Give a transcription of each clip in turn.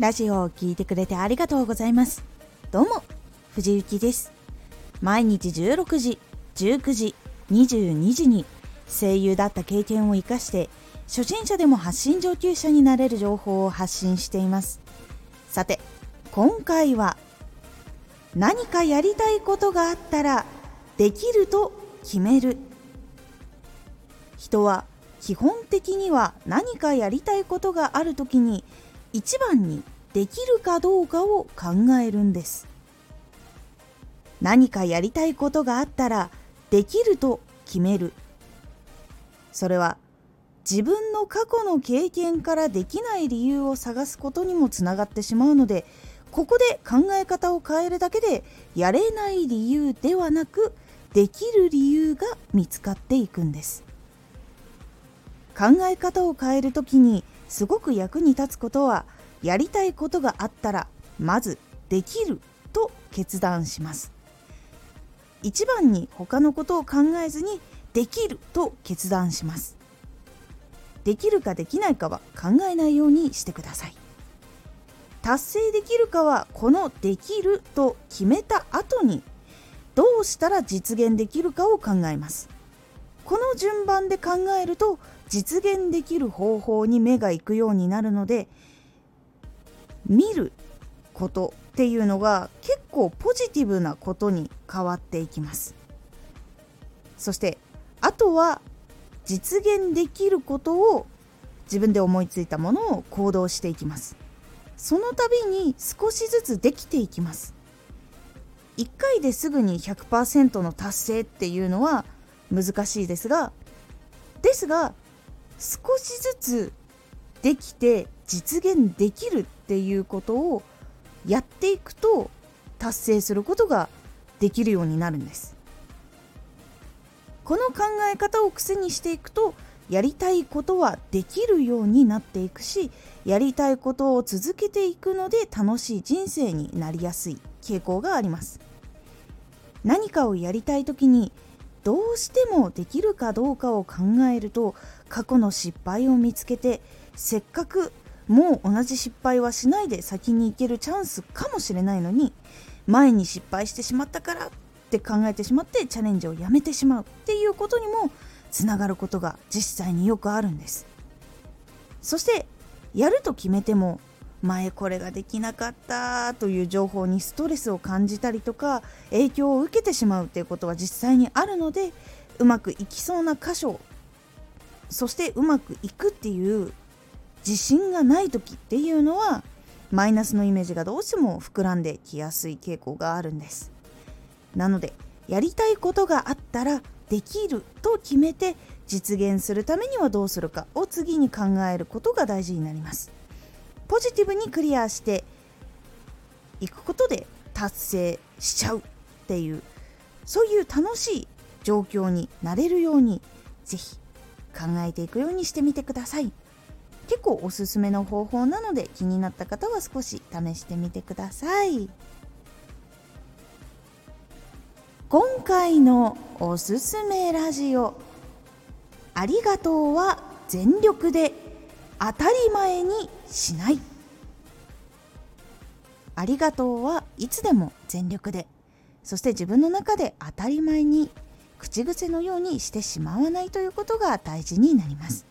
ラジオを聴いてくれてありがとうございます。どうも藤幸です。毎日16時19時22時に声優だった経験を生かして初心者でも発信上級者になれる情報を発信しています。さて今回は何かやりたいことがあったらできると決める。人は基本的には何かやりたいことがある時に一番にできるかどうかを考えるんです。何かやりたいことがあったらできると決める。それは自分の過去の経験からできない理由を探すことにもつながってしまうのでここで考え方を変えるだけでやれない理由ではなくできる理由が見つかっていくんです。考え方を変える時にすごく役に立つことはやりたいことがあったらまずできると決断します。一番に他のことを考えずにできると決断します。できるかできないかは考えないようにしてください。達成できるかはこのできると決めた後にどうしたら実現できるかを考えます。この順番で考えると実現できる方法に目が行くようになるので見ることっていうのが結構ポジティブなことに変わっていきます。そしてあとは実現できることを自分で思いついたものを行動していきます。その度に少しずつできていきます。1回ですぐに100%の達成っていうのは難しいですがですが少しずつできて実現できるっていうことをやっていくと達成することができるようになるんです。この考え方を癖にしていくとやりたいことはできるようになっていくしやりたいことを続けていくので楽しい人生になりやすい傾向があります。何かをやりたい時にどうしてもできるかどうかを考えると過去の失敗を見つけてせっかくもう同じ失敗はしないで先に行けるチャンスかもしれないのに前に失敗してしまったからって考えてしまってチャレンジをやめてしまうっていうことにもつながることが実際によくあるんです。そしてやると決めても前これができなかったという情報にストレスを感じたりとか影響を受けてしまうということは実際にあるのでうまくいきそうな箇所そしてうまくいくっていう自信がない時っていうのはマイナスのイメージがどうしても膨らんできやすい傾向があるんです。なのでやりたいことがあったらできると決めて実現するためにはどうするかを次に考えることが大事になります。ポジティブにクリアしていくことで達成しちゃうっていうそういう楽しい状況になれるようにぜひ考えていくようにしてみてください。結構おすすめの方法なので気になった方は少し試してみてください。今回のおすすめラジオありがとうは全力で当たり前にしない。ありがとうはいつでも全力で。そして自分の中で当たり前に口癖のようにしてしまわないということが大事になります。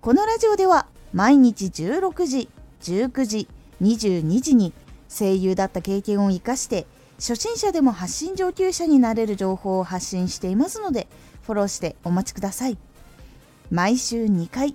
このラジオでは毎日16時19時22時に声優だった経験を生かして初心者でも発信上級者になれる情報を発信していますのでフォローしてお待ちください。毎週2回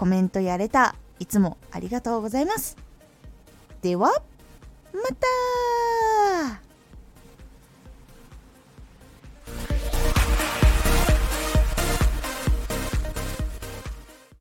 コメントやレターいつもありがとうございます。ではまた。